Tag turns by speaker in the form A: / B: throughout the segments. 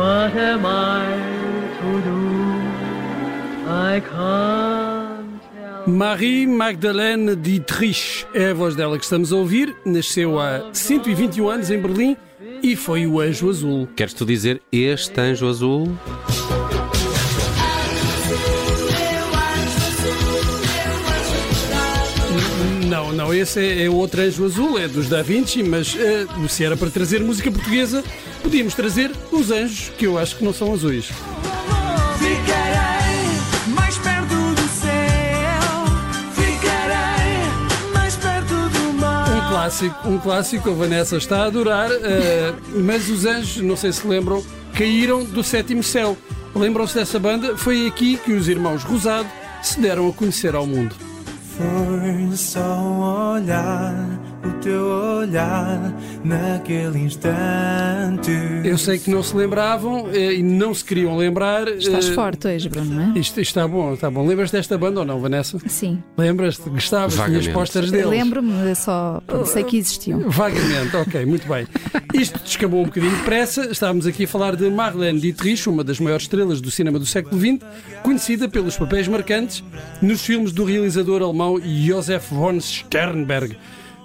A: What am I to do? I can't tell. Marie Magdalene Dietrich é a voz dela que estamos a ouvir. Nasceu há 121 anos em Berlim e foi o Anjo Azul.
B: Queres tu dizer este Anjo Azul?
A: Não, não, esse é, é outro Anjo Azul, é dos Da Vinci, mas uh, se era para trazer música portuguesa, podíamos trazer os anjos, que eu acho que não são azuis.
C: Ficarei mais perto do céu, ficarei mais perto do mar.
A: Um clássico, um clássico, a Vanessa está a adorar, uh, mas os anjos, não sei se lembram, caíram do sétimo céu. Lembram-se dessa banda? Foi aqui que os irmãos Rosado se deram a conhecer ao mundo.
C: Foi só um olhar, o teu olhar naquele instante.
A: Eu sei que não se lembravam eh, e não se queriam lembrar.
D: Estás
A: eh,
D: forte hoje, Bruno, não é?
A: Isto, isto está bom, está bom. Lembras desta banda ou não, Vanessa?
D: Sim.
A: Lembras-te? Gostavas? Tinhas pósteres deles?
D: Lembro-me, só sei que existiam.
A: Vagamente, ok, muito bem. Isto descambou um bocadinho depressa. Estávamos aqui a falar de Marlene Dietrich, uma das maiores estrelas do cinema do século XX, conhecida pelos papéis marcantes nos filmes do realizador alemão Josef von Sternberg,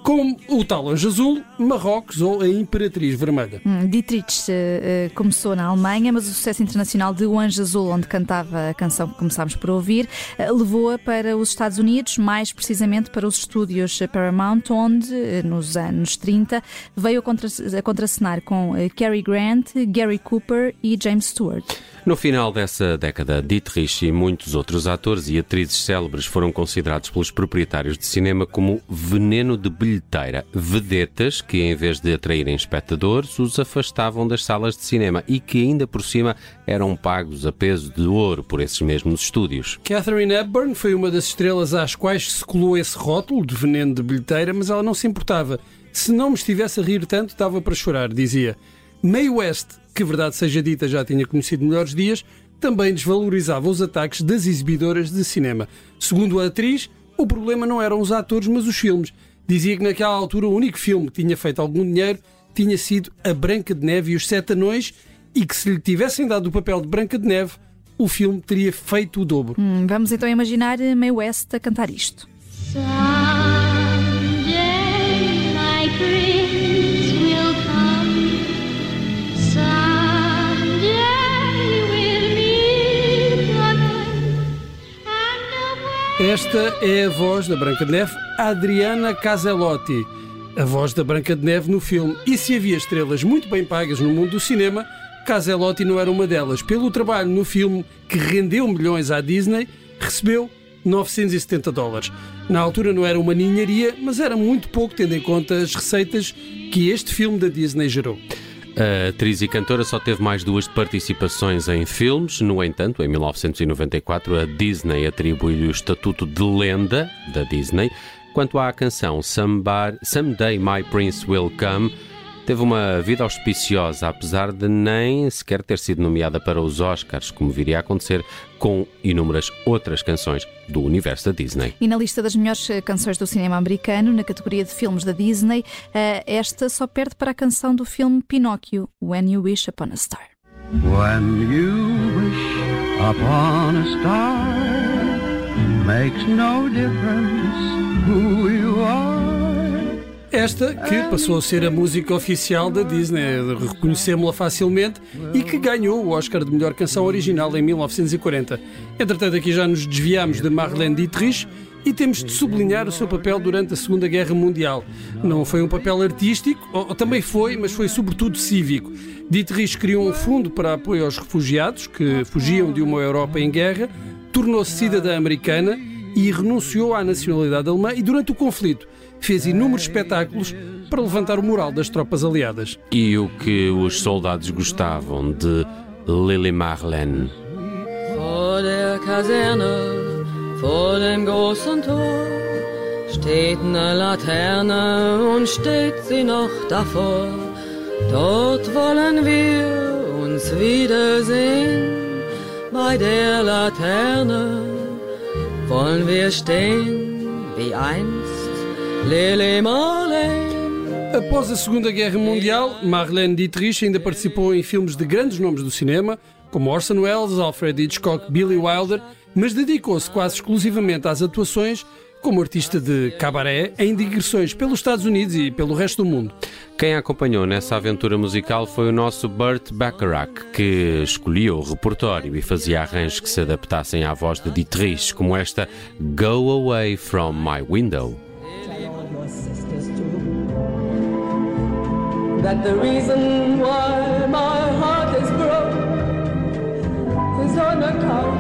A: como o tal Anjo Azul, Marrocos ou a Imperatriz Vermelha.
D: Hum, Dietrich eh, começou na Alemanha, mas o sucesso internacional de O Anjo Azul, onde cantava a canção que começámos por ouvir, eh, levou-a para os Estados Unidos, mais precisamente para os estúdios Paramount, onde, eh, nos anos 30, veio a, contra a contracenar com Cary Grant, Gary Cooper e James Stewart.
B: No final dessa década, Dietrich e muitos outros atores e atrizes célebres foram considerados pelos proprietários de cinema como veneno de bilheteira, vedetas que, em vez de atraírem espectadores, os afastavam das salas de cinema e que, ainda por cima, eram pagos a peso de ouro por esses mesmos estúdios.
A: Catherine Hepburn foi uma das estrelas às quais se colou esse rótulo de veneno de bilheteira, mas ela não se importava. Se não me estivesse a rir tanto, estava para chorar, dizia. Mae West, que verdade seja dita já tinha conhecido melhores dias, também desvalorizava os ataques das exibidoras de cinema. Segundo a atriz, o problema não eram os atores, mas os filmes. Dizia que naquela altura o único filme que tinha feito algum dinheiro tinha sido A Branca de Neve e os Sete Anões e que se lhe tivessem dado o papel de Branca de Neve, o filme teria feito o dobro.
D: Hum, vamos então imaginar Mae West a cantar isto.
E: Someday
A: Esta é a voz da Branca de Neve, Adriana Caselotti. A voz da Branca de Neve no filme. E se havia estrelas muito bem pagas no mundo do cinema, Caselotti não era uma delas. Pelo trabalho no filme que rendeu milhões à Disney, recebeu 970 dólares. Na altura não era uma ninharia, mas era muito pouco tendo em conta as receitas que este filme da Disney gerou.
B: A atriz e cantora só teve mais duas participações em filmes. No entanto, em 1994, a Disney atribuiu-lhe o estatuto de lenda da Disney. Quanto à canção Someday My Prince Will Come, teve uma vida auspiciosa, apesar de nem sequer ter sido nomeada para os Oscars, como viria a acontecer com inúmeras outras canções do universo da Disney.
D: E na lista das melhores eh, canções do cinema americano, na categoria de filmes da Disney, eh, esta só perde para a canção do filme Pinóquio, When You Wish Upon a Star.
F: When you wish upon a star, makes no difference who you are.
A: Esta que passou a ser a música oficial da Disney, reconhecemos-la facilmente e que ganhou o Oscar de melhor canção original em 1940. Entretanto, aqui já nos desviamos de Marlene Dietrich e temos de sublinhar o seu papel durante a Segunda Guerra Mundial. Não foi um papel artístico, ou, ou também foi, mas foi sobretudo cívico. Dietrich criou um fundo para apoio aos refugiados que fugiam de uma Europa em guerra, tornou-se cidadã americana e renunciou à nacionalidade alemã e durante o conflito fez inúmeros espetáculos para levantar o moral das tropas aliadas.
B: E o que os soldados gostavam de Lily Marlene.
G: Vor der Kaserne, vor dem großen Tor, steht eine Laterne und steht sie noch davor. Dort wollen wir uns wiedersehen, bei der Laterne wollen wir stehen, wie einst Lili Marlene.
A: Após a Segunda Guerra Mundial, Marlene Dietrich ainda participou em filmes de grandes nomes do cinema, como Orson Welles, Alfred Hitchcock, Billy Wilder mas dedicou-se quase exclusivamente às atuações como artista de cabaré em digressões pelos Estados Unidos e pelo resto do mundo.
B: Quem a acompanhou nessa aventura musical foi o nosso Burt Bacharach, que escolhia o repertório e fazia arranjos que se adaptassem à voz de Dietrich, como esta Go Away From My Window.
G: that the reason why my heart is broke is on account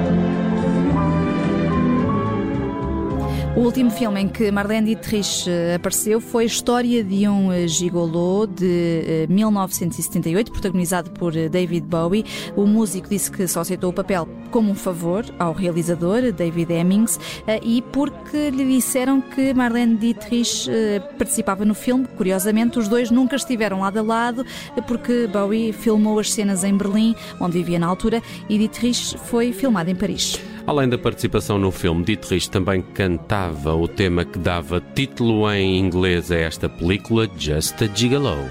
D: O último filme em que Marlene Dietrich eh, apareceu foi História de um eh, Gigolô de eh, 1978, protagonizado por eh, David Bowie. O músico disse que só aceitou o papel como um favor ao realizador, David Hemmings, eh, e porque lhe disseram que Marlene Dietrich eh, participava no filme. Curiosamente, os dois nunca estiveram lado a lado, eh, porque Bowie filmou as cenas em Berlim, onde vivia na altura, e Dietrich foi filmado em Paris.
B: Além da participação no filme, Dietrich também cantava o tema que dava título em inglês a esta película, Just a Gigolo.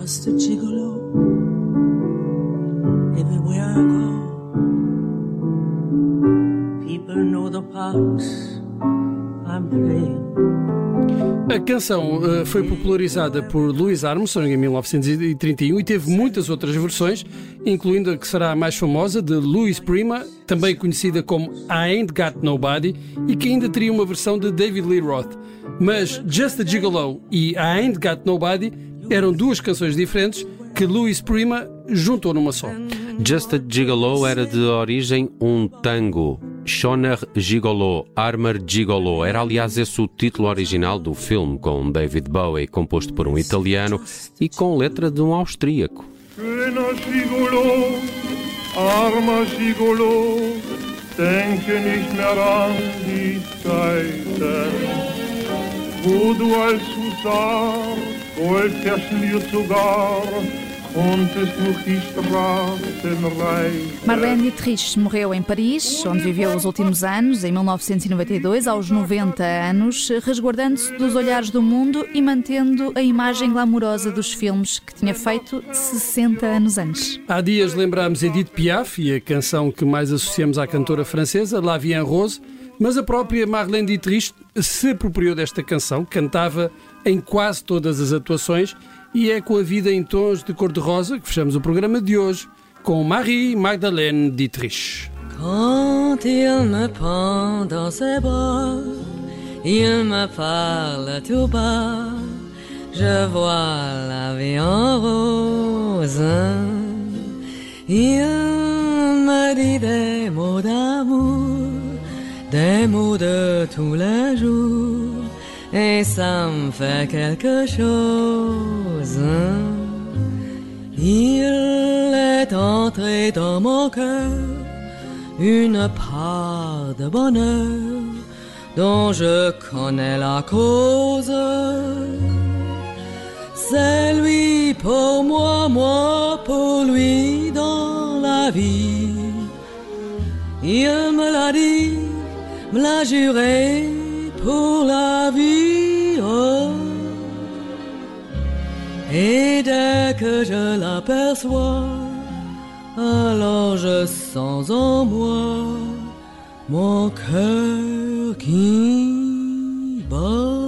H: just a gigolo. Everywhere I go, people know the parts I'm playing.
A: A canção eh, foi popularizada por Louis Armstrong em 1931 e teve muitas outras versões, incluindo a que será a mais famosa de Louis Prima, também conhecida como I Ain't Got Nobody, e que ainda teria uma versão de David Lee Roth. Mas Just a Gigolo e I Ain't Got Nobody eram duas canções diferentes que Louis Prima juntou numa só.
B: Just a Gigolo era de origem um tango. Schoner Gigolo, Armor Gigolo. Era, aliás, esse o título original do filme, com David Bowie, composto por um italiano e com letra de um austríaco.
I: Wo du als Husar Gold verschmiert sogar,
D: Marlene Dietrich morreu em Paris, onde viveu os últimos anos, em 1992, aos 90 anos, resguardando-se dos olhares do mundo e mantendo a imagem glamourosa dos filmes que tinha feito 60 anos antes.
A: Há dias lembrámos Edith Piaf e a canção que mais associamos à cantora francesa, La Vie en Rose, mas a própria Marlene Dietrich se apropriou desta canção, cantava em quase todas as atuações e é com a vida em tons de cor-de-rosa que fechamos o programa de hoje com Marie Magdalene Dietrich.
G: Quand il me prend dans ses bras, il me parle tout bas. Je vois la vie en rose. Il me dit des mots d'amour, des mots de tous les jours, et ça me fait quelque chose. Il est entré dans mon cœur une part de bonheur dont je connais la cause. C'est lui pour moi, moi pour lui dans la vie. Il me l'a dit, me l'a juré pour la vie. oh. Et dès que je l'aperçois, alors je sens en moi mon cœur qui bat.